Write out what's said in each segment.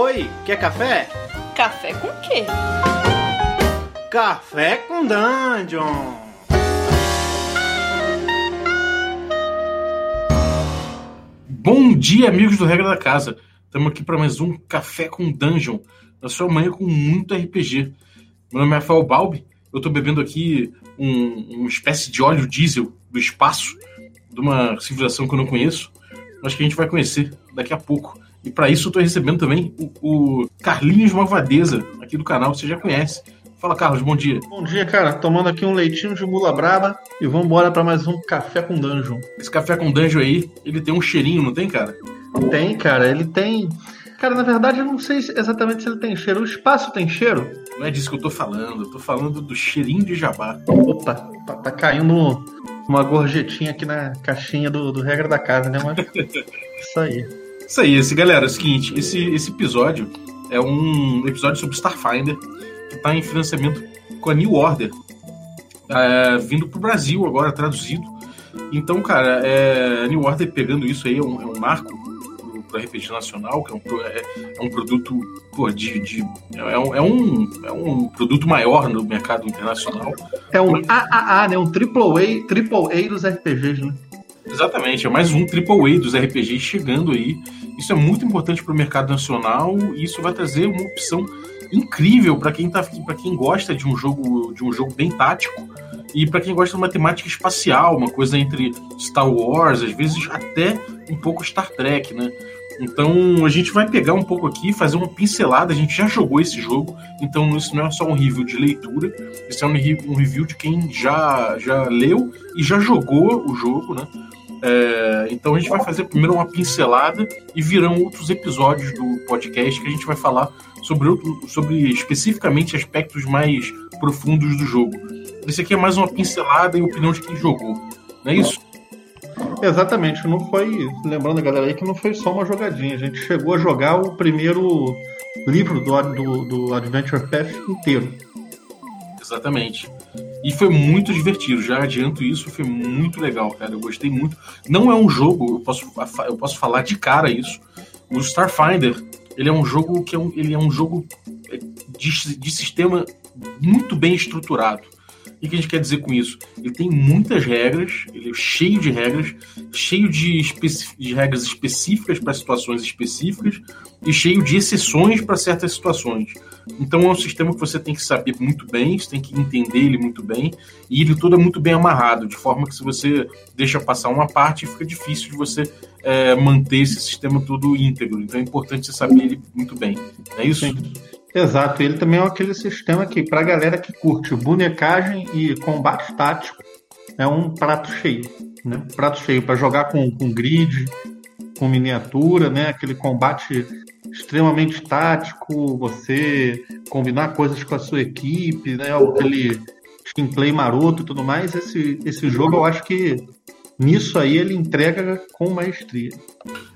Oi, quer café? Café com quê? Café com Dungeon! Bom dia, amigos do Regra da Casa. Estamos aqui para mais um Café com Dungeon, na sua manhã com muito RPG. Meu nome é Rafael Balbi, eu estou bebendo aqui um, uma espécie de óleo diesel do espaço, de uma civilização que eu não conheço, mas que a gente vai conhecer daqui a pouco. E para isso eu estou recebendo também o, o Carlinhos Malvadeza, aqui do canal, você já conhece. Fala, Carlos, bom dia. Bom dia, cara. Tomando aqui um leitinho de mula braba e vamos embora para mais um café com dungeon. Esse café com dungeon aí, ele tem um cheirinho, não tem, cara? Tem, cara. Ele tem. Cara, na verdade, eu não sei exatamente se ele tem cheiro. O espaço tem cheiro? Não é disso que eu tô falando. Eu tô falando do cheirinho de jabá. Opa, tá, tá caindo uma gorjetinha aqui na caixinha do, do regra da casa, né? Mas isso aí. Isso aí, esse galera, é o seguinte, esse, esse episódio é um episódio sobre Starfinder que está em financiamento com a New Order, é, vindo para o Brasil agora, traduzido. Então, cara, é, a New Order pegando isso aí é um, é um marco para RPG nacional, que é um, é, é um produto pô, de, de é, um, é, um, é um produto maior no mercado internacional. É um AAA, né? Um triple A, triple A dos RPGs, né? Exatamente, é mais um AAA dos RPGs chegando aí. Isso é muito importante para o mercado nacional e isso vai trazer uma opção incrível para quem tá para quem gosta de um jogo de um jogo bem tático e para quem gosta de uma temática espacial, uma coisa entre Star Wars, às vezes até um pouco Star Trek, né? Então a gente vai pegar um pouco aqui, fazer uma pincelada. A gente já jogou esse jogo, então isso não é só um review de leitura, isso é um review de quem já, já leu e já jogou o jogo, né? É, então a gente vai fazer primeiro uma pincelada e virão outros episódios do podcast que a gente vai falar sobre, outro, sobre especificamente aspectos mais profundos do jogo. Esse aqui é mais uma pincelada e opinião de quem jogou, não é isso? Exatamente, não foi. Lembrando a galera aí que não foi só uma jogadinha, a gente chegou a jogar o primeiro livro do, do, do Adventure Path inteiro. Exatamente. E foi muito divertido, já adianto isso, foi muito legal, cara. Eu gostei muito. Não é um jogo, eu posso, eu posso falar de cara isso. O Starfinder, ele é um jogo que é um, ele é um jogo é, de, de sistema muito bem estruturado. O que a gente quer dizer com isso? Ele tem muitas regras, ele é cheio de regras, cheio de, de regras específicas para situações específicas e cheio de exceções para certas situações. Então é um sistema que você tem que saber muito bem, você tem que entender ele muito bem, e ele todo é muito bem amarrado, de forma que se você deixa passar uma parte, fica difícil de você é, manter esse sistema todo íntegro. Então é importante você saber ele muito bem. É isso? Sim. Exato, ele também é aquele sistema que, para a galera que curte bonecagem e combate tático, é um prato cheio. Né? Prato cheio para jogar com, com grid, com miniatura, né? aquele combate extremamente tático, você combinar coisas com a sua equipe, né? aquele gameplay maroto e tudo mais. Esse, esse jogo eu acho que nisso aí ele entrega com maestria.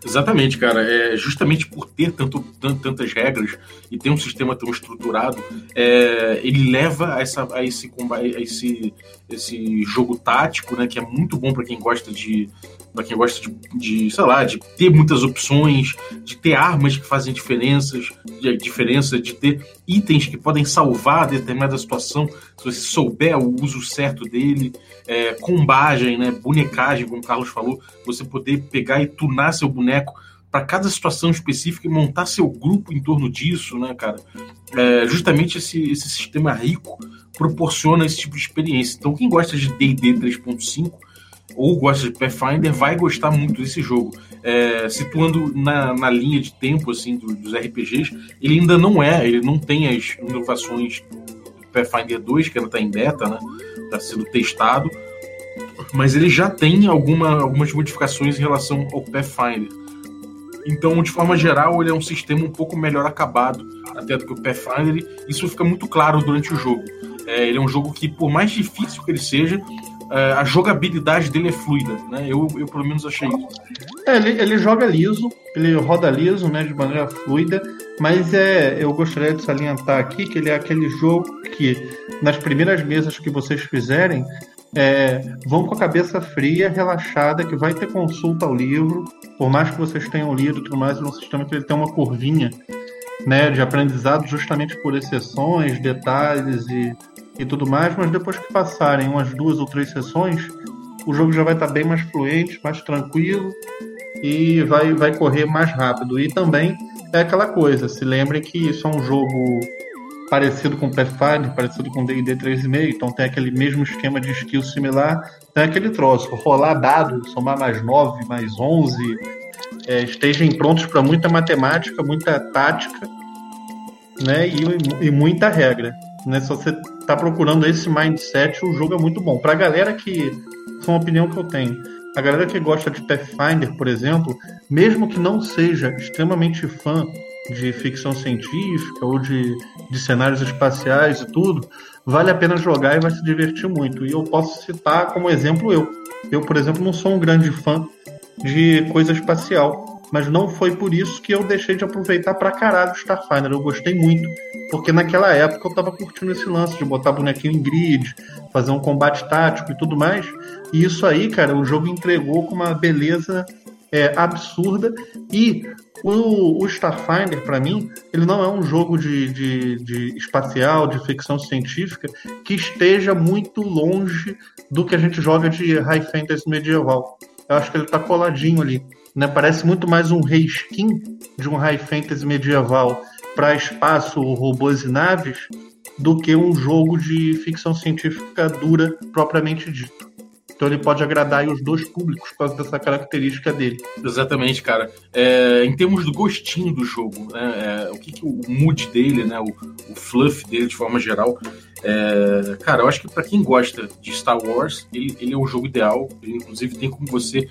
Exatamente, cara. É justamente por ter tanto, tantas regras e ter um sistema tão estruturado, é, ele leva a, essa, a, esse, a esse, esse jogo tático, né, que é muito bom para quem gosta de para quem gosta de, de, sei lá, de ter muitas opções, de ter armas que fazem diferenças, de, diferença, de ter itens que podem salvar determinada situação, se você souber o uso certo dele, é, combagem, né, bonecagem, como o Carlos falou, você poder pegar e tunar seu boneco para cada situação específica e montar seu grupo em torno disso, né, cara? É, justamente esse, esse sistema rico proporciona esse tipo de experiência. Então, quem gosta de D&D 3.5 ou gosta de Pathfinder vai gostar muito desse jogo. É, situando na, na linha de tempo assim do, dos RPGs, ele ainda não é, ele não tem as inovações do Pathfinder 2, que ainda está em beta, né? Está sendo testado, mas ele já tem alguma, algumas modificações em relação ao Pathfinder. Então, de forma geral, ele é um sistema um pouco melhor acabado até do que o Pathfinder. Isso fica muito claro durante o jogo. É, ele é um jogo que, por mais difícil que ele seja, a jogabilidade dele é fluida, né? Eu, eu pelo menos achei isso. É, ele, ele joga liso, ele roda liso, né, de maneira fluida, mas é, eu gostaria de salientar aqui que ele é aquele jogo que, nas primeiras mesas que vocês fizerem, é, vão com a cabeça fria, relaxada, que vai ter consulta ao livro, por mais que vocês tenham lido tudo mais, é um sistema que ele tem uma curvinha né, de aprendizado justamente por exceções, detalhes e, e tudo mais, mas depois que passarem umas duas ou três sessões, o jogo já vai estar bem mais fluente, mais tranquilo e vai, vai correr mais rápido. E também é aquela coisa, se lembre que isso é um jogo parecido com Pathfinder, parecido com D&D 3.5, então tem aquele mesmo esquema de skill similar, tem aquele troço, rolar dado, somar mais 9, mais 11, é, estejam prontos para muita matemática, muita tática, né, e, e muita regra. Né? Se você está procurando esse mindset, o jogo é muito bom. Para a galera que, é uma opinião que eu tenho, a galera que gosta de Pathfinder, por exemplo, mesmo que não seja extremamente fã de ficção científica ou de, de cenários espaciais e tudo, vale a pena jogar e vai se divertir muito. E eu posso citar como exemplo eu. Eu, por exemplo, não sou um grande fã de coisa espacial, mas não foi por isso que eu deixei de aproveitar pra caralho Starfinder. Eu gostei muito, porque naquela época eu tava curtindo esse lance de botar bonequinho em grid, fazer um combate tático e tudo mais. E isso aí, cara, o jogo entregou com uma beleza é, absurda e o, o Starfinder, para mim, ele não é um jogo de, de, de, espacial, de ficção científica, que esteja muito longe do que a gente joga de high fantasy medieval. Eu acho que ele tá coladinho ali. Né? Parece muito mais um reskin de um high fantasy medieval para espaço, robôs e naves do que um jogo de ficção científica dura propriamente dito. Então ele pode agradar os dois públicos por causa dessa característica dele. Exatamente, cara. É, em termos do gostinho do jogo, né, é, o que, que, o mood dele, né, o, o, fluff dele de forma geral, é, cara, eu acho que para quem gosta de Star Wars, ele, ele, é o jogo ideal. Ele, inclusive, tem como você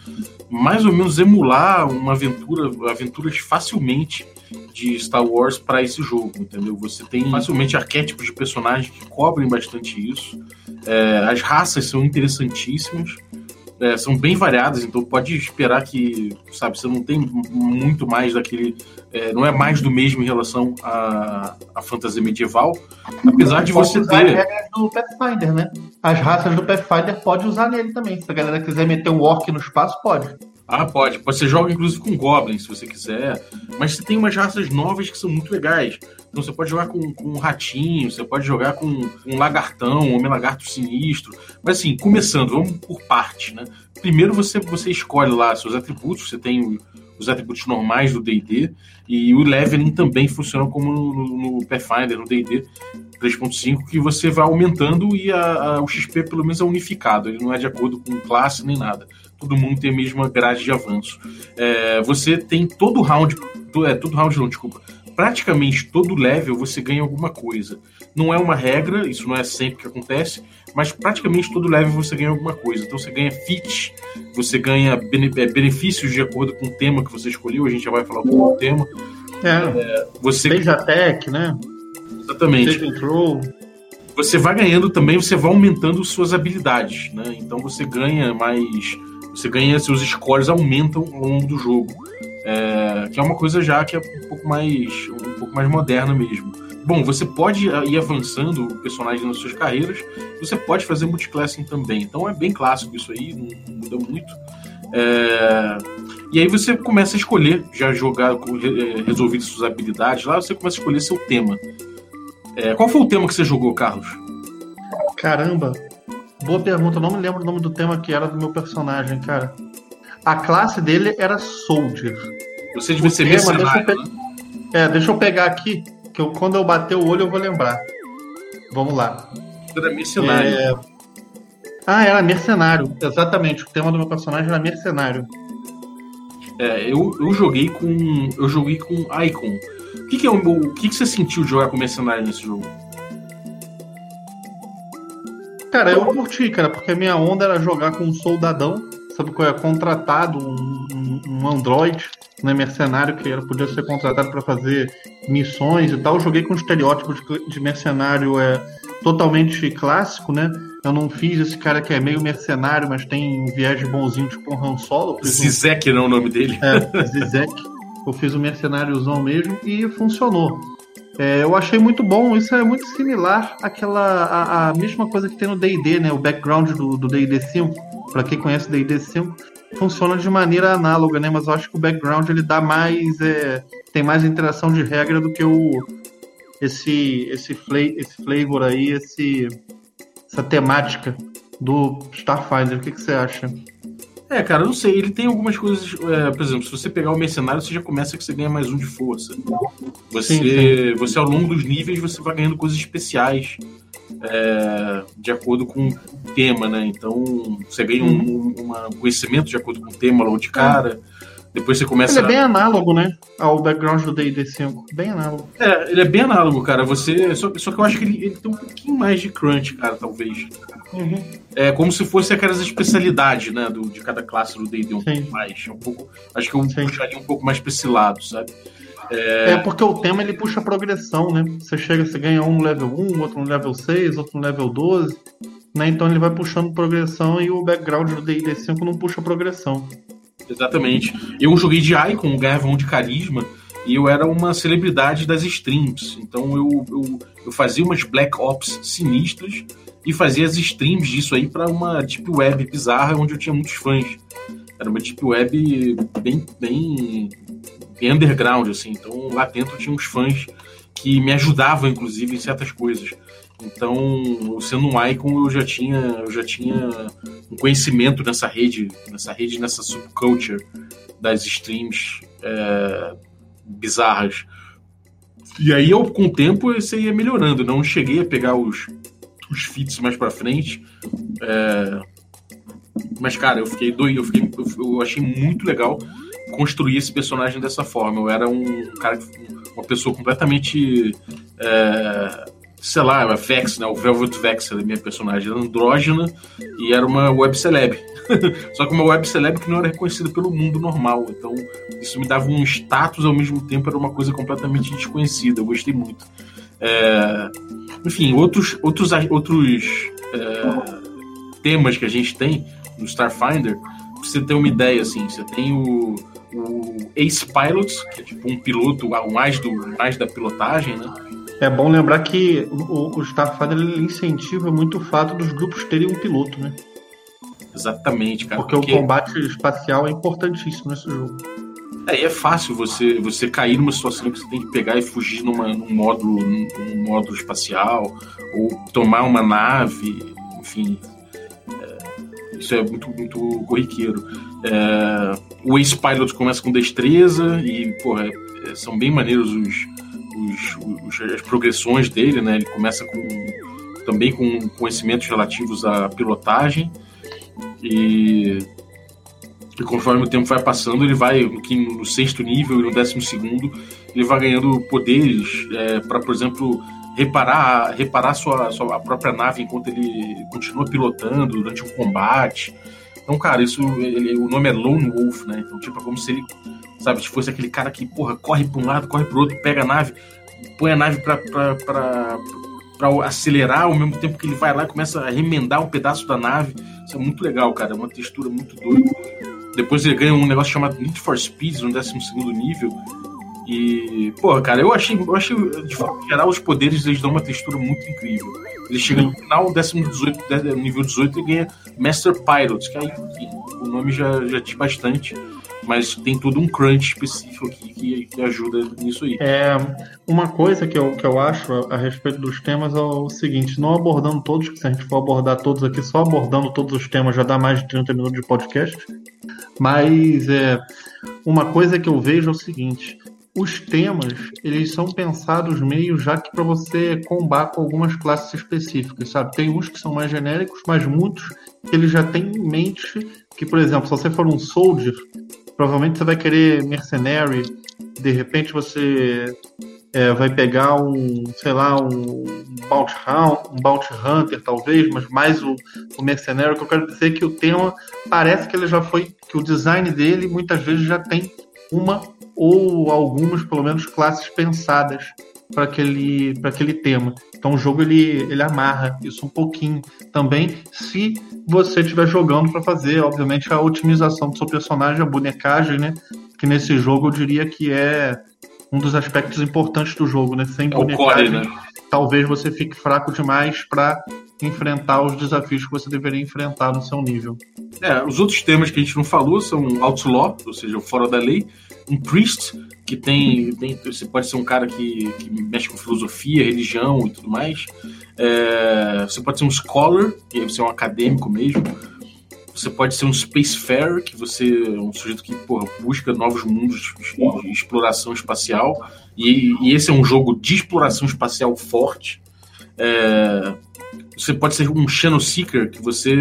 mais ou menos emular uma aventura, aventuras facilmente de Star Wars para esse jogo, entendeu? Você tem facilmente arquétipos de personagens que cobrem bastante isso. É, as raças são interessantíssimas. É, são bem variadas, então pode esperar que, sabe, você não tem muito mais daquele. É, não é mais do mesmo em relação à, à fantasia medieval. Apesar de você ter. As regras do Pathfinder, né? As raças do Pathfinder pode usar nele também. Se a galera quiser meter um orc no espaço, pode. Ah, pode. Você joga inclusive com goblins, se você quiser. Mas você tem umas raças novas que são muito legais. Então você pode jogar com, com um ratinho, você pode jogar com um lagartão, um homem lagarto sinistro. Mas assim, começando, vamos por parte, né? Primeiro você, você escolhe lá seus atributos, você tem os atributos normais do D&D e o leveling também funciona como no, no Pathfinder, no D&D 3.5, que você vai aumentando e a, a, o XP pelo menos é unificado, ele não é de acordo com classe nem nada todo mundo tem a mesma grade de avanço. É, você tem todo round, é, todo round não, desculpa, praticamente todo level você ganha alguma coisa. Não é uma regra, isso não é sempre que acontece, mas praticamente todo level você ganha alguma coisa. Então você ganha fit, você ganha é, benefícios de acordo com o tema que você escolheu, a gente já vai falar com o tema. É, é, você... Seja tech, né? Exatamente. Seja control você vai ganhando também, você vai aumentando suas habilidades, né? Então você ganha mais você ganha, seus scores aumentam ao longo do jogo. É, que é uma coisa já que é um pouco mais um pouco mais moderna mesmo. Bom, você pode ir avançando o personagem nas suas carreiras, você pode fazer multiclassing também. Então é bem clássico isso aí, não muda muito. É, e aí você começa a escolher, já jogar, é, resolvido suas habilidades lá, você começa a escolher seu tema. É, qual foi o tema que você jogou, Carlos? Caramba, Boa pergunta, não me lembro o nome do tema que era do meu personagem, cara. A classe dele era Soldier. Você devia ser tema, deixa pe... né? É, deixa eu pegar aqui, que eu, quando eu bater o olho eu vou lembrar. Vamos lá. Era mercenário. É... Ah, era mercenário, exatamente. O tema do meu personagem era mercenário. É, eu, eu joguei com. Eu joguei com Icon. O que, que, é o, o que, que você sentiu de jogar com mercenário nesse jogo? Cara, eu curti, cara, porque a minha onda era jogar com um soldadão, sabe qual é? Contratado, um, um, um android, né, mercenário que era, podia ser contratado para fazer missões e tal. Eu joguei com estereótipos de, de mercenário é, totalmente clássico, né? Eu não fiz esse cara que é meio mercenário, mas tem um viés bonzinho, tipo um Han Solo. Zizek um... não é o nome dele. É, Zizek. Eu fiz o um mercenáriozão mesmo e funcionou. É, eu achei muito bom, isso é muito similar àquela a, mesma coisa que tem no D&D, né? O background do D&D 5, para quem conhece D&D 5, funciona de maneira análoga, né? Mas eu acho que o background ele dá mais. É, tem mais interação de regra do que o. Esse, esse, fla esse flavor aí, esse, essa temática do Starfinder. O que, que você acha? É, cara, eu não sei. Ele tem algumas coisas. É, por exemplo, se você pegar o mercenário, você já começa que você ganha mais um de força. Você, sim, sim. você ao longo dos níveis, você vai ganhando coisas especiais é, de acordo com o tema, né? Então você ganha um, um conhecimento de acordo com o tema logo de cara. Depois você começa. Ele é bem a... análogo, né? Ao background do DD 5. Bem análogo. É, ele é bem análogo, cara. Você. Só, só que eu acho que ele, ele tem um pouquinho mais de crunch, cara, talvez. Uhum. É como se fosse aquelas especialidades, né? Do, de cada classe do DD um Sim. pouco mais. Um pouco, acho que eu Sim. puxaria um pouco mais pra esse lado, sabe? É... é... porque o tema ele puxa a progressão, né? Você chega, você ganha um no level 1, outro no level 6, outro no level 12. Né? Então ele vai puxando progressão e o background do D&D 5 não puxa progressão. Exatamente. Eu joguei de Icon, ganhava um de carisma, e eu era uma celebridade das streams. Então eu, eu, eu fazia umas Black Ops sinistras e fazia as streams disso aí para uma deep web bizarra onde eu tinha muitos fãs. Era uma deep web bem, bem bem underground, assim. Então lá dentro tinha uns fãs que me ajudavam, inclusive, em certas coisas. Então, sendo um icon, eu já tinha, eu já tinha um conhecimento nessa rede, nessa rede, nessa subculture das streams é, bizarras. E aí, eu, com o tempo, isso ia melhorando. Não cheguei a pegar os, os feats mais para frente. É, mas, cara, eu fiquei doido, eu, fiquei, eu achei muito legal construir esse personagem dessa forma. Eu era um cara, uma pessoa completamente. É, sei lá, a Vex, né? O Velvet Vex era minha personagem. Era andrógena e era uma web celeb. Só que uma web celeb que não era reconhecida pelo mundo normal. Então, isso me dava um status ao mesmo tempo, era uma coisa completamente desconhecida. Eu gostei muito. É, enfim, outros, outros, outros é, temas que a gente tem no Starfinder, pra você ter uma ideia, assim, você tem o o Ace Pilots, que é tipo um piloto mais, do, mais da pilotagem, né? É bom lembrar que o, o Starfighter ele incentiva muito o fato dos grupos terem um piloto, né? Exatamente, cara. Porque, porque... o combate espacial é importantíssimo nesse jogo. É, é fácil você, você cair numa situação que você tem que pegar e fugir numa, num, módulo, num módulo espacial, ou tomar uma nave, enfim. É, isso é muito, muito corriqueiro. É, o Ace Pilot começa com destreza e, porra, é, são bem maneiros os, os, os, as progressões dele, né? Ele começa com também com conhecimentos relativos à pilotagem e, e conforme o tempo vai passando, ele vai no, sexto nível e no décimo segundo, ele vai ganhando poderes é, para, por exemplo, reparar, reparar sua, sua a própria nave enquanto ele continua pilotando durante um combate. Então, cara, isso, ele, o nome é Lone Wolf, né? Então, tipo, é como se ele, sabe, se fosse aquele cara que, porra, corre pra um lado, corre pro outro, pega a nave, põe a nave pra, pra, pra, pra acelerar ao mesmo tempo que ele vai lá e começa a remendar um pedaço da nave. Isso é muito legal, cara. É uma textura muito doida. Depois ele ganha um negócio chamado Need for Speed no 12 nível. E, porra, cara, eu achei, eu achei, de forma geral, os poderes eles dão uma textura muito incrível. Ele chega no final, 18, nível 18, e ganha Master Pilot, que aí, o nome já, já diz bastante, mas tem todo um crunch específico aqui que, que ajuda nisso aí. É, uma coisa que eu, que eu acho a, a, respeito dos temas é o seguinte: não abordando todos, que se a gente for abordar todos aqui, só abordando todos os temas já dá mais de 30 minutos de podcast. Mas é, uma coisa que eu vejo é o seguinte: os temas eles são pensados meio já que para você combar com algumas classes específicas, sabe? Tem uns que são mais genéricos, mas muitos que ele já tem em mente que, por exemplo, se você for um soldier, provavelmente você vai querer mercenary, de repente você é, vai pegar um, sei lá, um bounty, hound, um bounty hunter talvez, mas mais o, o mercenário. que eu quero dizer é que o tema parece que ele já foi, que o design dele muitas vezes já tem uma ou algumas, pelo menos, classes pensadas para aquele, aquele tema. Então o jogo ele, ele amarra isso um pouquinho também, se você estiver jogando para fazer, obviamente, a otimização do seu personagem, a bonecagem, né? Que nesse jogo eu diria que é um dos aspectos importantes do jogo, né? Sem é bonecagem, core, né? talvez você fique fraco demais para enfrentar os desafios que você deveria enfrentar no seu nível. É, os outros temas que a gente não falou são outlaw, ou seja, fora da lei, um priest, que tem, tem você pode ser um cara que, que mexe com filosofia, religião e tudo mais. É, você pode ser um scholar, que é um acadêmico mesmo. Você pode ser um spacefarer, que você é um sujeito que porra, busca novos mundos de exploração espacial. E, e, esse é um jogo de exploração espacial forte. É, você pode ser um Shadow Seeker, que você,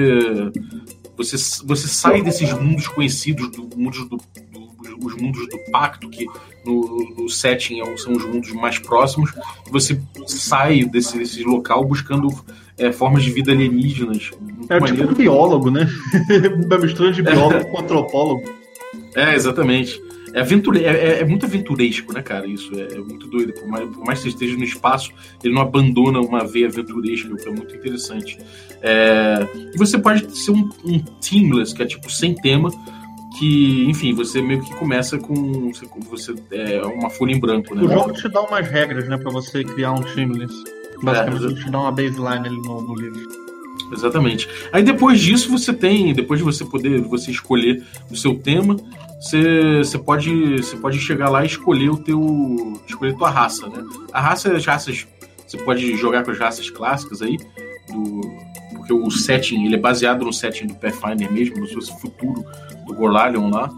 você, você sai desses mundos conhecidos, do, mundos do, do os mundos do pacto, que no, no setting é são os mundos mais próximos, você sai desse, desse local buscando é, formas de vida alienígenas. É tipo um biólogo, né? Mistura de biólogo é. com antropólogo. É, exatamente. É, aventure... É, é, é, muito aventuresco, né, cara? Isso é, é muito doido. Por mais, por mais, que você esteja no espaço, ele não abandona uma veia aventuresca, o que é muito interessante. É... E você pode ser um, um teamless, que é tipo sem tema, que, enfim, você meio que começa com você, você é uma folha em branco, né? O jogo te dá umas regras, né, para você criar um teamless. Basicamente, é, ele te dá uma baseline ali no, no livro. Exatamente. Aí depois disso você tem, depois de você poder você escolher o seu tema, você, pode, você pode chegar lá e escolher o teu. escolher tua raça, né? A raça, as raças. Você pode jogar com as raças clássicas aí, do, porque o setting ele é baseado no setting do Pathfinder mesmo, no seu futuro do Gorlalion lá.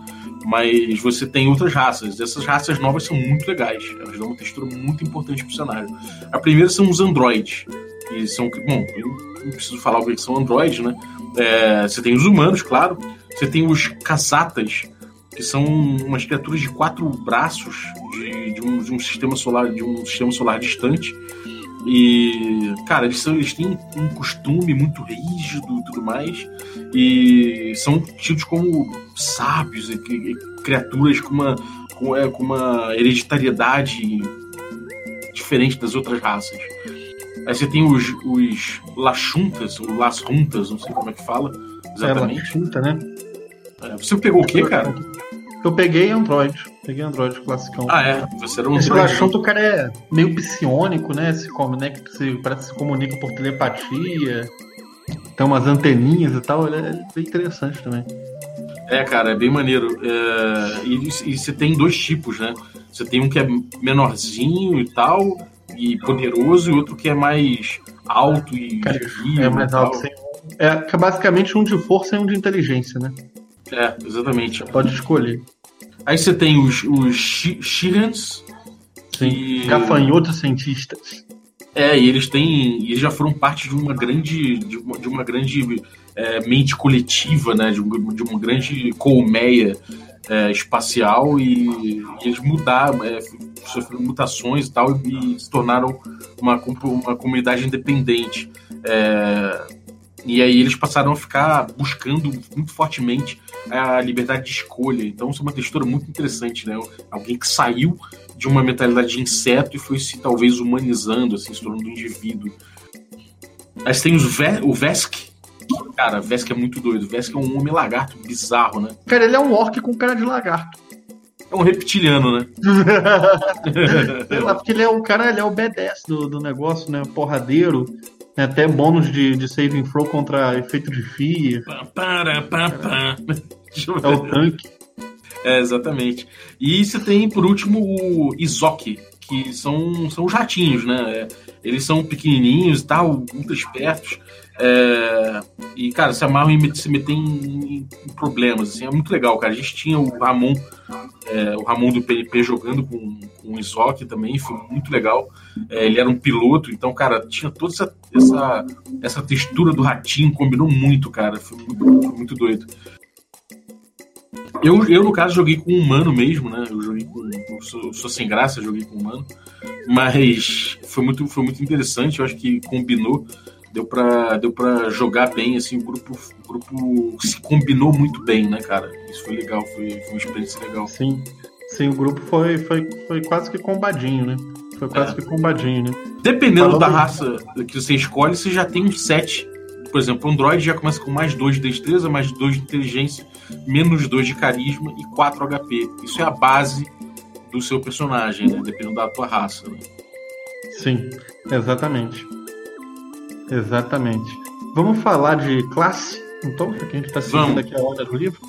Mas você tem outras raças. Essas raças novas são muito legais. Elas dão uma textura muito importante pro cenário. A primeira são os androids. Que são. Bom, eu não preciso falar o que são androids, né? É, você tem os humanos, claro. Você tem os casatas, que são umas criaturas de quatro braços de, de, um, de um, sistema solar de um sistema solar distante. E cara eles, são, eles têm um costume muito rígido e tudo mais. E são tidos como sábios e, e criaturas com uma com, é, com uma hereditariedade diferente das outras raças. Aí você tem os, os Lachuntas ou Las Runtas não sei como é que fala exatamente. É, Lachunta, né? É, você pegou o que cara eu peguei Android. Peguei Android classicão. Ah, é? Você era um Esse Lachonto, o cara é meio psionico, né? Se conecta, se, parece que se comunica por telepatia. Tem umas anteninhas e tal. Ele é bem interessante também. É, cara, é bem maneiro. É... E, e você tem dois tipos, né? Você tem um que é menorzinho e tal, e poderoso, e outro que é mais alto e. Cara, é mais alto, sim. É basicamente um de força e um de inteligência, né? É, exatamente. Pode escolher. Aí você tem os, os Shirans. Que... Gafanhotos cientistas. É, e eles têm. Eles já foram parte de uma grande. de uma, de uma grande é, mente coletiva, né? De, um, de uma grande colmeia é, espacial e, e, eles mudaram, é, sofreram mutações e tal, e, e se tornaram uma, uma comunidade independente. É, e aí eles passaram a ficar buscando muito fortemente a liberdade de escolha. Então isso é uma textura muito interessante, né? Alguém que saiu de uma mentalidade de inseto e foi se talvez humanizando, assim, se tornando um indivíduo. Aí tem os Ve o Vesk. Cara, Vesk é muito doido. Vesk é um homem lagarto bizarro, né? Cara, ele é um orc com cara de lagarto. É um reptiliano, né? Sei lá, porque ele é o cara, ele é o B10 do, do negócio, né? Porradeiro. Tem até bônus de, de saving throw contra efeito de FIA. Para, para, para. É o tanque. É, exatamente. E você tem, por último, o Izoki, que são, são os ratinhos, né? É, eles são pequenininhos e tal, muito espertos. É, e, cara, se amarram e se metem em, em, problemas, assim, é muito legal, cara. A gente tinha o Ramon, é, o Ramon do PNP jogando com, com o Isoc também, foi muito legal. É, ele era um piloto, então, cara, tinha toda essa, essa, essa textura do ratinho, combinou muito, cara. Foi muito, foi muito doido. Eu, eu, no caso, joguei com um humano mesmo, né? Eu joguei com. Eu sou, sou, sem graça, joguei com um humano. Mas foi muito, foi muito interessante, eu acho que combinou deu para deu para jogar bem assim o grupo o grupo se combinou muito bem né cara isso foi legal foi, foi uma experiência legal sim sim o grupo foi foi, foi quase que combadinho né foi quase é. que combadinho né dependendo Falando da raça que você escolhe você já tem um set por exemplo, o Android já começa com mais 2 de destreza, mais 2 de inteligência, menos 2 de carisma e 4 HP. Isso é a base do seu personagem, né? Dependendo da tua raça. Né? Sim, exatamente. Exatamente. Vamos falar de classe? Então, já que a gente está seguindo Vamos. aqui a ordem do livro.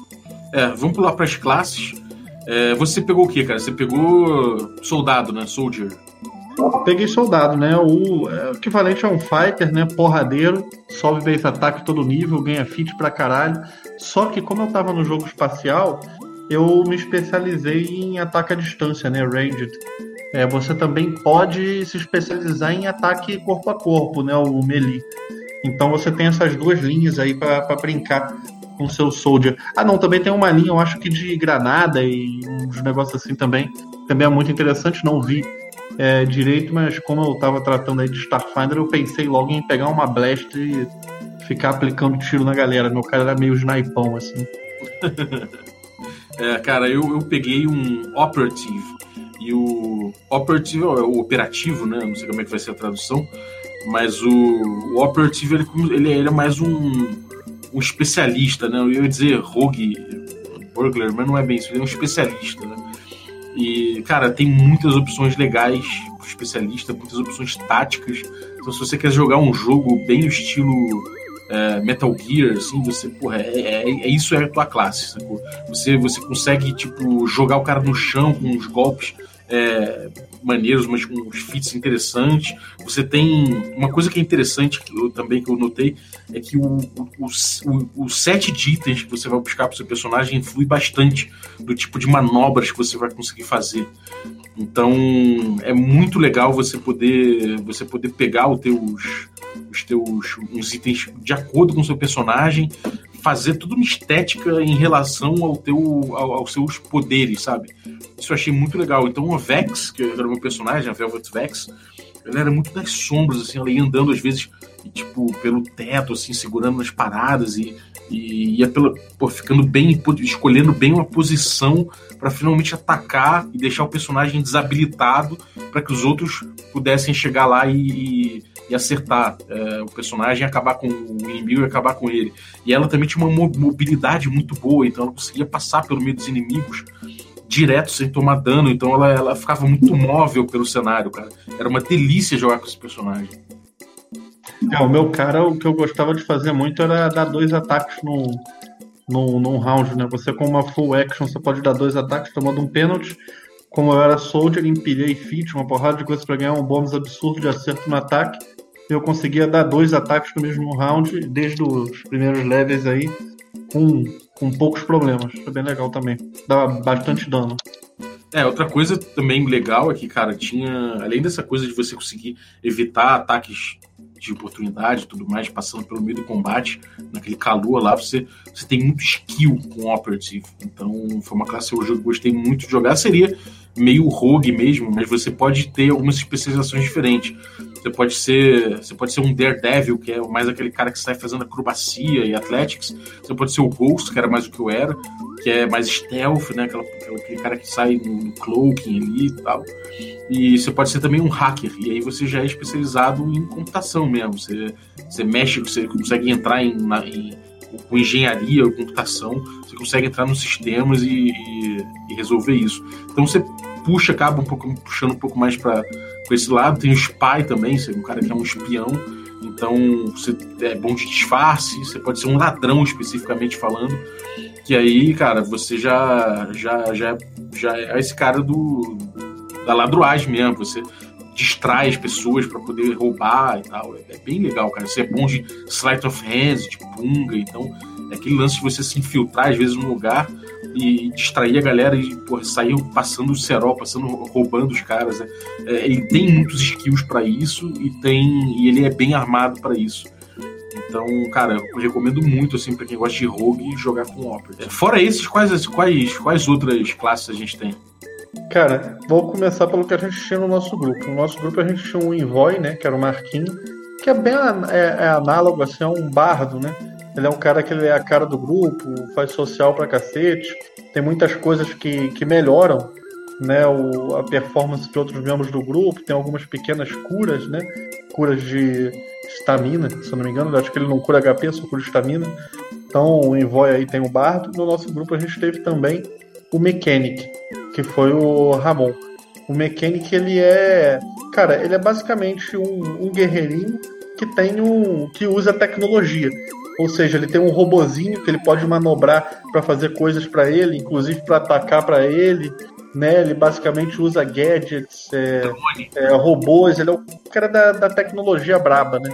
É, vamos pular para as classes. É, você pegou o que, cara? Você pegou soldado, né? Soldier. Peguei soldado, né? O é, o equivalente a um fighter, né? Porradeiro, sobe base ataque todo nível, ganha fit pra caralho. Só que como eu tava no jogo espacial, eu me especializei em ataque à distância, né? Ranged. É, você também pode se especializar em ataque corpo a corpo, né? O melee. Então você tem essas duas linhas aí pra brincar com seu soldier. Ah, não, também tem uma linha, eu acho que de granada e uns negócios assim também. Também é muito interessante, não vi é, direito, mas como eu tava tratando aí de Starfinder, eu pensei logo em pegar uma blast e ficar aplicando tiro na galera. Meu cara era meio snipão, assim. É, cara, eu, eu peguei um Operative. E o Operative é o operativo, né? Não sei como é que vai ser a tradução. Mas o, o Operative, ele, ele, ele é mais um, um especialista, né? Eu ia dizer rogue, burglar, mas não é bem isso. Ele é um especialista, né? E, cara, tem muitas opções legais pro especialista, muitas opções táticas. Então, se você quer jogar um jogo bem no estilo é, Metal Gear, assim, você, porra, é, é, é isso é a tua classe, sacou? Você, você consegue, tipo, jogar o cara no chão com uns golpes é, maneiros, mas com uns fits interessantes. Você tem. Uma coisa que é interessante que eu, também que eu notei é que o, o, o, o set de itens que você vai buscar pro seu personagem influi bastante do tipo de manobras que você vai conseguir fazer. Então é muito legal você poder você poder pegar os teus os teus uns itens de acordo com o seu personagem, fazer tudo uma estética em relação ao teu ao, aos seus poderes, sabe? Isso eu achei muito legal. Então o Vex, que era o meu personagem, a Velvet Vex, ela era muito das sombras, assim, ela ia andando às vezes tipo pelo teto, assim, segurando nas paradas e e ia pela, pô, ficando bem, escolhendo bem uma posição para finalmente atacar e deixar o personagem desabilitado para que os outros pudessem chegar lá e, e, e acertar é, o personagem, acabar com o inimigo e acabar com ele. E ela também tinha uma mobilidade muito boa, então ela conseguia passar pelo meio dos inimigos direto sem tomar dano, então ela, ela ficava muito móvel pelo cenário, cara. Era uma delícia jogar com esse personagem. É, o meu cara, o que eu gostava de fazer muito era dar dois ataques no, no, num round, né? Você com uma full action, você pode dar dois ataques tomando um pênalti. Como eu era soldier, empilhei feat, uma porrada de coisas para ganhar um bônus absurdo de acerto no ataque. Eu conseguia dar dois ataques no mesmo round, desde os primeiros levels aí, com, com poucos problemas. Foi bem legal também. Dava bastante dano. É, outra coisa também legal é que, cara, tinha. Além dessa coisa de você conseguir evitar ataques de oportunidade e tudo mais, passando pelo meio do combate, naquele calor lá, você, você tem muito skill com o Operative. Então, foi uma classe que eu gostei muito de jogar. Seria meio rogue mesmo, mas você pode ter algumas especializações diferentes. Você pode ser, você pode ser um Daredevil, que é mais aquele cara que sai fazendo acrobacia e athletics. Você pode ser o Ghost, que era mais o que eu era, que é mais stealth, né? Aquela, aquele cara que sai no, cloaking ali e tal. E você pode ser também um hacker, e aí você já é especializado em computação mesmo. Você, você mexe, você consegue entrar em, na, em com engenharia ou computação, você consegue entrar nos sistemas e, e, e, resolver isso. Então você puxa, acaba um pouco puxando um pouco mais para esse lado. Tem o spy também, você é um cara que é um espião. Então você é bom de disfarce, você pode ser um ladrão especificamente falando. Que aí, cara, você já já já já é esse cara do da ladruagem mesmo. Você distrai as pessoas para poder roubar e tal. É, é, bem legal, cara. Você é bom de sleight of hands, de punga, então é aquele lance de você se infiltrar às vezes num lugar e distrair a galera e sair passando o cerol, passando roubando os caras. Né? É, ele tem muitos skills para isso e tem e ele é bem armado para isso. Então, cara, eu recomendo muito assim para quem gosta de rogue jogar com Opera. Fora esses, quais quais quais outras classes a gente tem? Cara, vou começar pelo que a gente tinha no nosso grupo. No nosso grupo a gente tinha um Envoy, né? Que era o Marquinhos, que é bem é, é análogo assim, a um bardo, né? Ele é um cara que ele é a cara do grupo, faz social pra cacete. Tem muitas coisas que, que melhoram né, o, a performance de outros membros do grupo. Tem algumas pequenas curas, né? Curas de estamina, se eu não me engano. Acho que ele não cura HP, só cura estamina. Então o Envoy aí tem o bardo. No nosso grupo a gente teve também o Mechanic, que foi o Ramon. O Mechanic, ele é. Cara, ele é basicamente um, um guerreirinho que tem um que usa tecnologia. Ou seja, ele tem um robozinho que ele pode manobrar para fazer coisas para ele, inclusive para atacar para ele. Né? Ele basicamente usa gadgets, é, é, robôs, ele é o cara da, da tecnologia braba, né?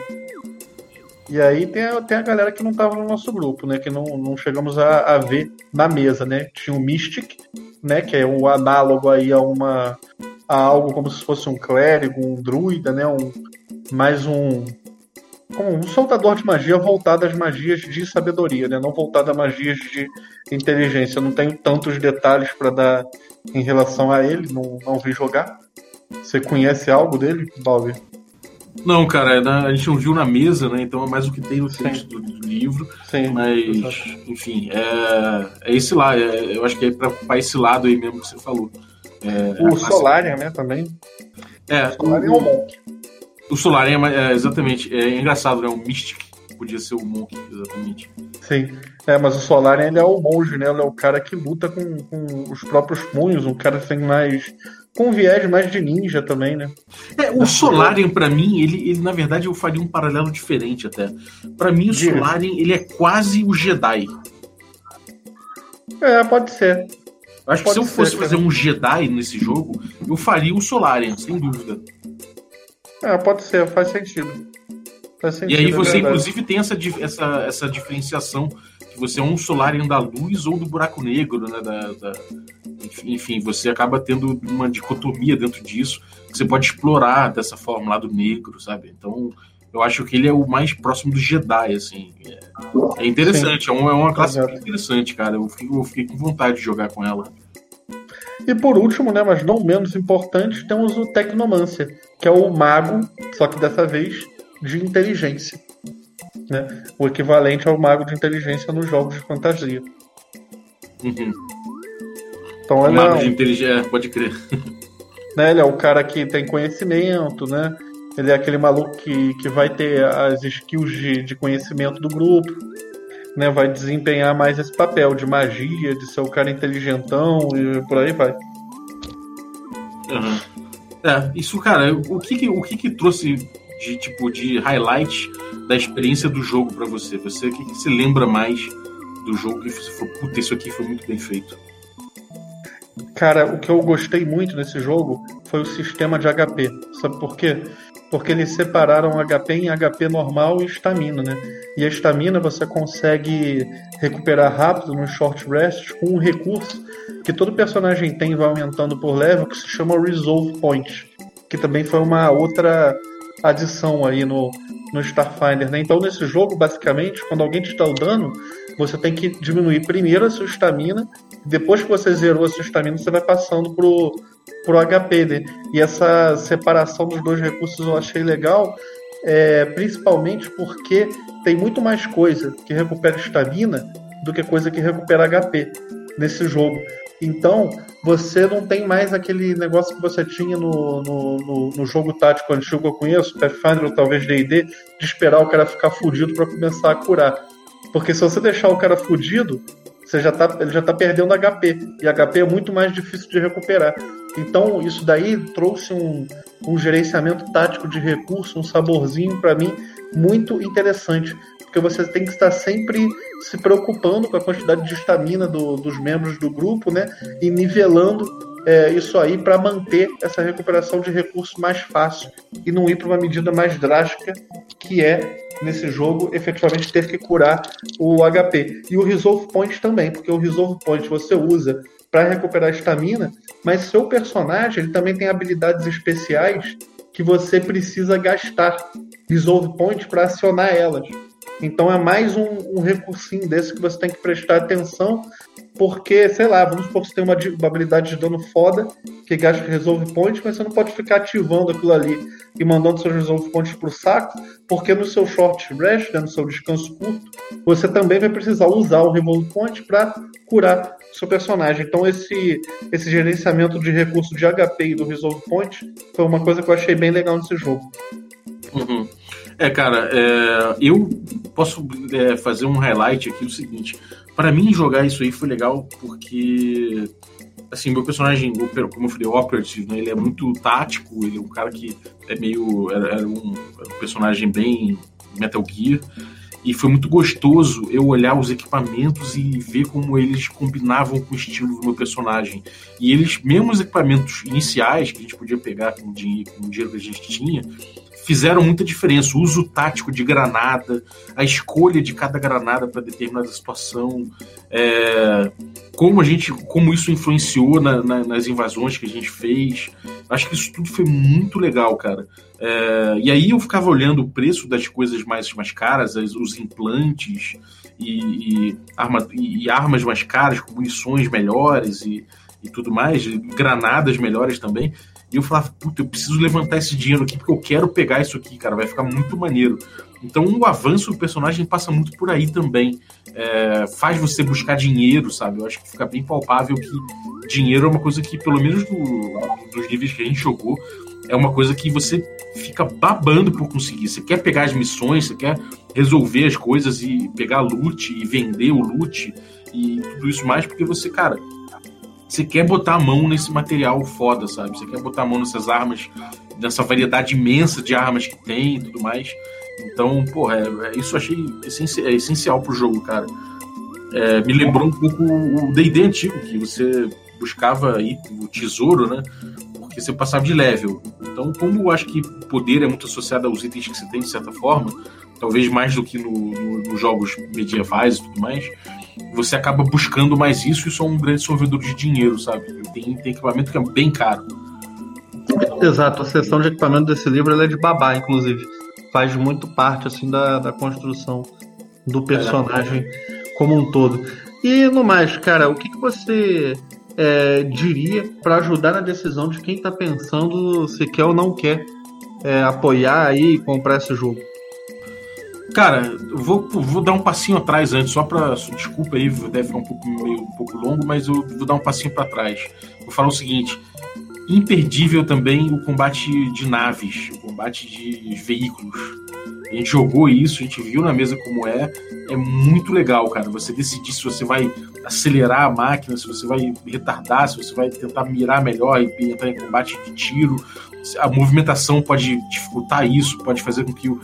E aí tem a, tem a galera que não estava no nosso grupo, né? Que não, não chegamos a, a ver na mesa, né? Tinha o Mystic, né? Que é o análogo aí a uma a algo como se fosse um clérigo, um druida, né? Um, mais um como um soltador de magia voltado às magias de sabedoria, né? Não voltado a magias de inteligência. Eu não tenho tantos detalhes para dar em relação a ele, não, não vi jogar. Você conhece algo dele, Balbi? Não, cara, é a gente não viu na mesa, né? Então é mais o que tem no texto do, do, livro. Sim, mas, exatamente. enfim, é, é esse lá. É, eu acho que é pra, pra esse lado aí mesmo que você falou. É, o Solarian, né, também. É, o Solarian o, é o Monk. O Solarian é, exatamente. É engraçado, né? O Mystic podia ser o Monk, exatamente. Sim. É, mas o Solarian ele é o monge, né? Ele é o cara que luta com, com os próprios punhos, um cara que tem mais com viés mais de ninja também, né? É, o Solarian, para mim, ele, ele, na verdade, eu faria um paralelo diferente até. para mim, o Diga. Solarian, ele é quase o Jedi. É, pode ser. Eu acho pode que se eu fosse fazer um Jedi nesse jogo, eu faria o Solarian, sem dúvida. É, pode ser, faz sentido. Faz sentido e aí você, é inclusive, tem essa, essa, essa diferenciação que você é um Solarian da luz ou do buraco negro, né? Da, da enfim, você acaba tendo uma dicotomia dentro disso que você pode explorar dessa forma lá do negro, sabe? Então, eu acho que ele é o mais próximo do Jedi, assim. É, é interessante, é, um, é, uma classe muito interessante, cara. Eu fiquei, eu fiquei com vontade de jogar com ela. E por último, né, mas não menos importante, temos o Tecnomancer, que é o mago, só que dessa vez de inteligência. Né? O equivalente ao mago de inteligência nos jogos de fantasia. Uhum. Então ele é, um, de inteligência, é, pode crer. Né, ele é o cara que tem conhecimento, né? Ele é aquele maluco que, que vai ter as skills de, de conhecimento do grupo, né? Vai desempenhar mais esse papel de magia, de ser o cara inteligentão e por aí vai. Uhum. É, isso, cara, o que, o que, que trouxe de tipo de highlight da experiência do jogo para você? Você o que, que se lembra mais do jogo que você falou, puta, isso aqui foi muito bem feito? Cara, o que eu gostei muito nesse jogo foi o sistema de HP. Sabe por quê? Porque eles separaram HP em HP normal e estamina, né? E a estamina você consegue recuperar rápido nos short rests com um recurso que todo personagem tem vai aumentando por level que se chama Resolve Point, que também foi uma outra adição aí no, no Starfinder, né? Então nesse jogo, basicamente, quando alguém te dá o dano, você tem que diminuir primeiro a sua estamina, depois que você zerou a sua estamina, você vai passando pro, pro HP, né? E essa separação dos dois recursos eu achei legal, é, principalmente porque tem muito mais coisa que recupera estamina do que coisa que recupera HP nesse jogo. Então, você não tem mais aquele negócio que você tinha no, no, no, no jogo tático antigo que eu conheço, Pathfinder ou talvez D&D, de esperar o cara ficar fudido para começar a curar. Porque se você deixar o cara fudido, você já tá, ele já tá perdendo HP. E HP é muito mais difícil de recuperar. Então, isso daí trouxe um, um gerenciamento tático de recurso, um saborzinho para mim muito interessante. Porque você tem que estar sempre se preocupando com a quantidade de estamina do, dos membros do grupo, né? E nivelando é, isso aí para manter essa recuperação de recurso mais fácil e não ir para uma medida mais drástica que é nesse jogo efetivamente ter que curar o HP. E o Resolve Point também, porque o Resolve Point você usa para recuperar estamina, mas seu personagem ele também tem habilidades especiais que você precisa gastar Resolve Point para acionar elas. Então é mais um, um recursinho desse que você tem que prestar atenção, porque, sei lá, vamos supor que você tem uma, uma habilidade de dano foda que gasta Resolve Point, mas você não pode ficar ativando aquilo ali e mandando seus Resolve Points pro saco, porque no seu short rest, né, no seu descanso curto, você também vai precisar usar o Resolve Point para curar seu personagem. Então esse, esse gerenciamento de recurso de HP e do Resolve Point foi uma coisa que eu achei bem legal nesse jogo. Uhum. É, cara, é, eu posso é, fazer um highlight aqui do seguinte. Para mim, jogar isso aí foi legal porque assim, meu personagem, como eu falei, Operative, né, ele é muito tático, ele é um cara que é meio. Era, era, um, era um personagem bem Metal Gear. E foi muito gostoso eu olhar os equipamentos e ver como eles combinavam com o estilo do meu personagem. E eles, mesmo os equipamentos iniciais que a gente podia pegar com o dinheiro, com o dinheiro que a gente tinha, fizeram muita diferença. O uso tático de granada, a escolha de cada granada para determinada situação, é, como a gente, como isso influenciou na, na, nas invasões que a gente fez. Acho que isso tudo foi muito legal, cara. É, e aí eu ficava olhando o preço das coisas mais, mais caras, as, os implantes e, e, arma, e, armas mais caras, com munições melhores e, e tudo mais, granadas melhores também. E eu falava, puta, eu preciso levantar esse dinheiro aqui porque eu quero pegar isso aqui, cara, vai ficar muito maneiro. Então o avanço do personagem passa muito por aí também. É, faz você buscar dinheiro, sabe? Eu acho que fica bem palpável que dinheiro é uma coisa que, pelo menos do, dos níveis que a gente jogou, é uma coisa que você fica babando por conseguir. Você quer pegar as missões, você quer resolver as coisas e pegar loot e vender o loot e tudo isso mais, porque você, cara, você quer botar a mão nesse material foda, sabe? Você quer botar a mão nessas armas, nessa variedade imensa de armas que tem e tudo mais. Então, porra, é, é, isso eu achei essencial, é essencial pro jogo, cara. É, me lembrou um pouco o D&D antigo, que você buscava aí o tesouro, né? Porque você passava de level. Então, como eu acho que poder é muito associado aos itens que você tem, de certa forma, talvez mais do que no, no, nos jogos medievais e tudo mais, você acaba buscando mais isso e é um grande sorvedor de dinheiro, sabe? Tem, tem equipamento que é bem caro. Exato, a seção de equipamento desse livro é de babá, inclusive. Faz muito parte assim da, da construção do personagem é. como um todo. E no mais, cara, o que, que você é, diria para ajudar na decisão de quem está pensando se quer ou não quer é, apoiar aí e comprar esse jogo? Cara, vou, vou dar um passinho atrás antes, só para Desculpa aí, deve ficar um pouco, meio, um pouco longo, mas eu vou dar um passinho para trás. Vou falar o seguinte: imperdível também o combate de naves, o combate de veículos. A gente jogou isso, a gente viu na mesa como é. É muito legal, cara. Você decidir se você vai acelerar a máquina, se você vai retardar, se você vai tentar mirar melhor e entrar em combate de tiro. A movimentação pode dificultar isso, pode fazer com que o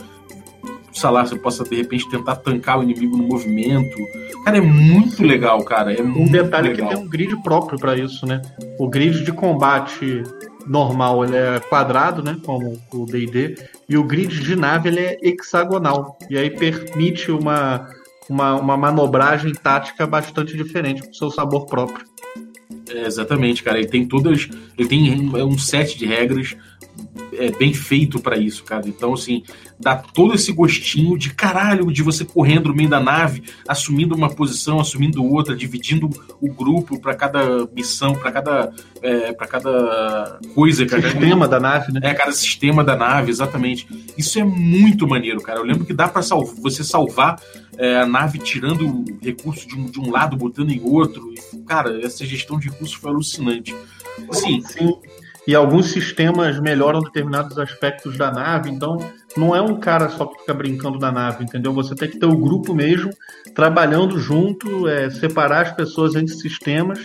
sei lá, você possa de repente tentar tancar o inimigo no movimento. Cara, é muito legal, cara. É um detalhe legal. é que tem um grid próprio para isso, né? O grid de combate normal ele é quadrado, né, como o D&D, e o grid de nave ele é hexagonal. E aí permite uma uma, uma manobragem tática bastante diferente, com seu sabor próprio. É, exatamente, cara. Ele tem todas. Ele tem um set de regras é, bem feito para isso, cara. Então, assim, dá todo esse gostinho de caralho, de você correndo no meio da nave, assumindo uma posição, assumindo outra, dividindo o grupo para cada missão, para cada, é, para cada coisa. Sistema cada... da nave, né? É, cada sistema da nave, exatamente. Isso é muito maneiro, cara. Eu lembro que dá para sal... você salvar é, a nave tirando recurso de um, de um lado, botando em outro. E, cara, essa gestão de recursos foi alucinante. Sim. Sim e alguns sistemas melhoram determinados aspectos da nave, então não é um cara só que fica brincando da nave, entendeu? Você tem que ter o grupo mesmo trabalhando junto, é, separar as pessoas entre sistemas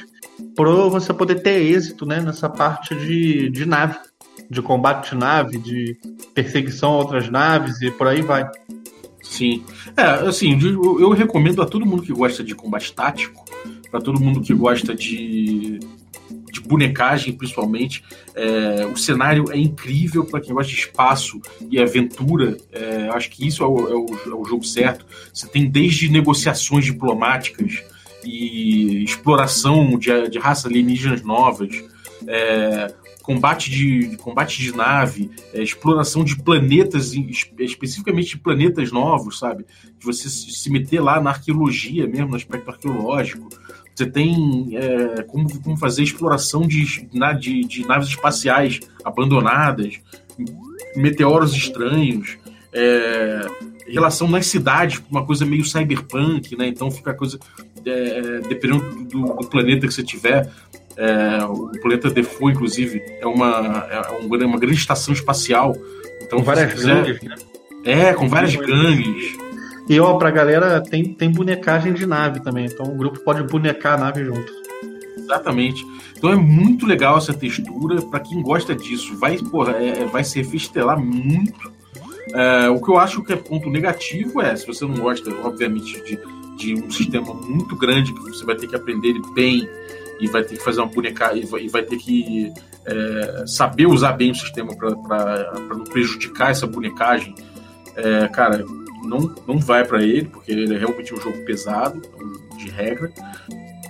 para você poder ter êxito né, nessa parte de, de nave, de combate de nave, de perseguição a outras naves e por aí vai. Sim. É, assim, eu recomendo a todo mundo que gosta de combate tático, para todo mundo que gosta de de bonecagem, principalmente. É, o cenário é incrível para quem gosta de espaço e aventura. É, acho que isso é o, é, o, é o, jogo certo. Você tem desde negociações diplomáticas e exploração de, de raças alienígenas novas. É, combate de, combate de nave, é, exploração de planetas, especificamente de planetas novos, sabe? De você se meter lá na arqueologia mesmo, no aspecto arqueológico. Você tem é, como, como, fazer exploração de, de, de, naves espaciais abandonadas, meteoros estranhos, é, relação nas cidades, uma coisa meio cyberpunk, né? Então fica a coisa. É, dependendo do, do, planeta que você tiver. É, o planeta Defoe, inclusive, é uma, é uma grande estação espacial. Então, com várias quiser, gangues, né? É, com várias gangues. E ó, pra galera, tem, tem bonecagem de nave também. Então o grupo pode bonecar a nave junto. Exatamente. Então é muito legal essa textura. Para quem gosta disso, vai, porra, é, é vai se refistelar muito. É, o que eu acho que é ponto negativo é, se você não gosta, obviamente, de, de um sistema muito grande que você vai ter que aprender ele bem e vai ter que fazer uma boneca e vai, e vai ter que é, saber usar bem o sistema para não prejudicar essa bonecagem, é, cara, não, não vai para ele, porque ele é realmente um jogo pesado, de regra.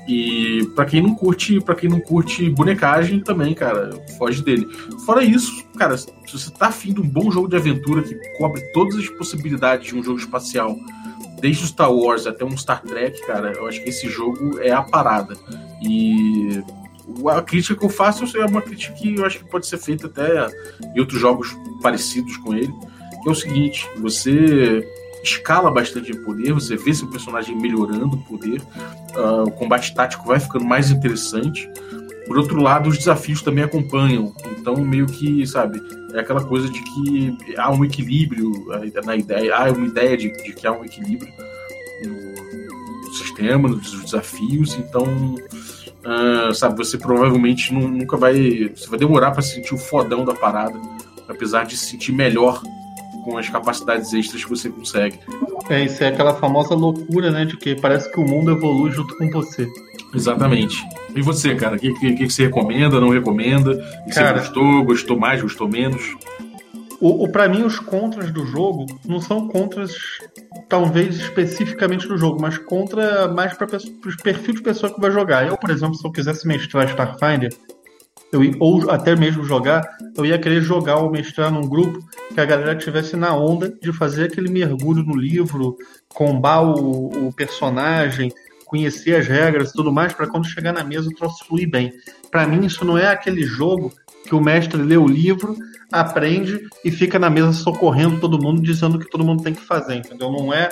E para quem não curte, para quem não curte bonecagem também, cara, foge dele. Fora isso, cara, se você tá afim de um bom jogo de aventura que cobre todas as possibilidades de um jogo espacial, desde o Star Wars até um Star Trek, cara, eu acho que esse jogo é a parada. E a crítica que eu faço é uma crítica que eu acho que pode ser feita até em outros jogos parecidos com ele, que é o seguinte, você escala bastante em poder, você vê seu personagem melhorando o poder, uh, o combate tático vai ficando mais interessante. Por outro lado, os desafios também acompanham, então meio que, sabe, é aquela coisa de que há um equilíbrio na ideia, há uma ideia de, de que há um equilíbrio no sistema, nos desafios, então, uh, sabe, você provavelmente nunca vai, você vai demorar para sentir o fodão da parada, apesar de se sentir melhor com as capacidades extras que você consegue. É, isso é aquela famosa loucura, né? De que parece que o mundo evolui junto com você. Exatamente. E você, cara, o que, que, que, você recomenda, não recomenda? E cara, você gostou, gostou mais, gostou menos? O, o para mim, os contras do jogo não são contras, talvez especificamente do jogo, mas contra mais para os perfil de pessoa que vai jogar. Eu, por exemplo, se eu quisesse mestrar Starfinder, eu, ou até mesmo jogar, eu ia querer jogar ou mestrar num grupo que a galera tivesse na onda de fazer aquele mergulho no livro, combar o, o personagem, conhecer as regras e tudo mais, para quando chegar na mesa o troço fluir bem. Para mim, isso não é aquele jogo que o mestre lê o livro, aprende e fica na mesa socorrendo todo mundo, dizendo o que todo mundo tem que fazer, entendeu? Não é,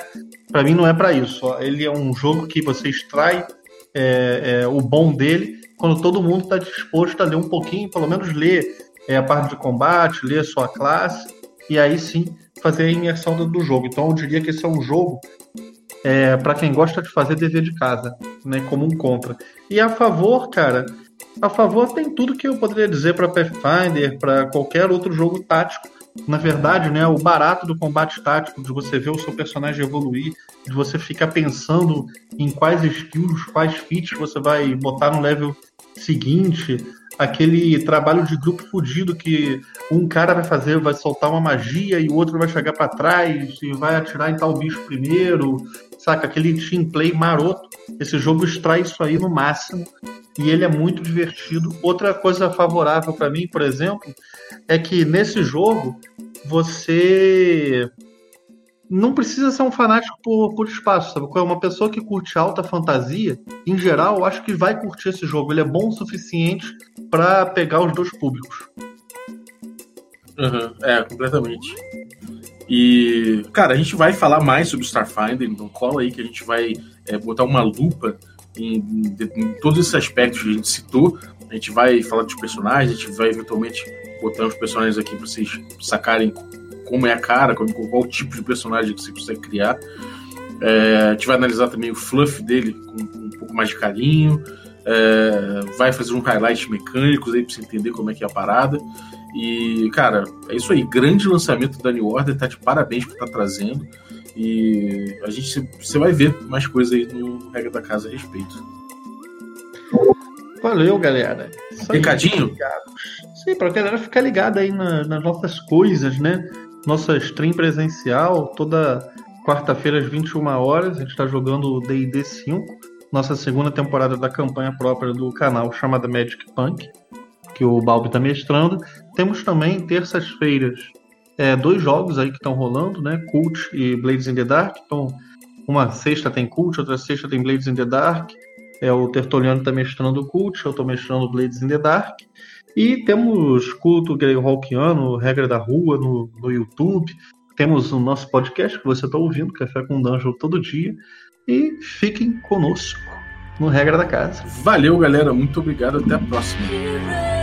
para mim não é para isso. Ele é um jogo que você extrai é, é, o bom dele quando todo mundo está disposto a ler um pouquinho, pelo menos ler é, a parte de combate, ler a sua classe, e aí sim fazer a imersão do jogo. Então eu diria que esse é um jogo é, para quem gosta de fazer dever de casa, né, como um contra. E a favor, cara, a favor tem tudo que eu poderia dizer para Pathfinder, para qualquer outro jogo tático. Na verdade, né, o barato do combate tático, de você ver o seu personagem evoluir, de você ficar pensando em quais skills, quais feats você vai botar no level seguinte, aquele trabalho de grupo fudido que um cara vai fazer, vai soltar uma magia e o outro vai chegar para trás e vai atirar em tal bicho primeiro, saca? Aquele team play maroto. Esse jogo extrai isso aí no máximo e ele é muito divertido. Outra coisa favorável para mim, por exemplo, é que nesse jogo você não precisa ser um fanático por, por espaço, sabe? É uma pessoa que curte alta fantasia, em geral, acho que vai curtir esse jogo. Ele é bom o suficiente para pegar os dois públicos. Uhum, é, completamente. E, cara, a gente vai falar mais sobre Starfinder, então cola aí que a gente vai é, botar uma lupa em, em, todos esses aspectos que a gente citou. A gente vai falar dos personagens, a gente vai eventualmente botar os personagens aqui para vocês sacarem como é a cara, qual, qual tipo de personagem que você consegue criar. É, a gente vai analisar também o fluff dele com, com um pouco mais de carinho. É, vai fazer um highlight mecânicos aí pra você entender como é que é a parada. E, cara, é isso aí. Grande lançamento da New Order, tá de parabéns por estar tá trazendo. E a gente você vai ver mais coisas aí no Regra da Casa a respeito. Valeu, galera. Recadinho? Sim, pra galera ficar ligada aí na, nas nossas coisas, né? Nossa stream presencial toda quarta-feira às 21 horas. A gente está jogando o DD 5, nossa segunda temporada da campanha própria do canal chamada Magic Punk, que o Balbi está mestrando. Temos também terças-feiras é, dois jogos aí que estão rolando, né? Cult e Blades in the Dark. Então, uma sexta tem Cult, outra sexta tem Blades in the Dark. É, o Tertoliano está mestrando Cult, eu estou mestrando Blades in the Dark. E temos culto Greyhawkiano, regra da rua no, no YouTube. Temos o nosso podcast que você está ouvindo, Café com Dungeon todo dia. E fiquem conosco no Regra da Casa. Valeu, galera. Muito obrigado. Até a próxima.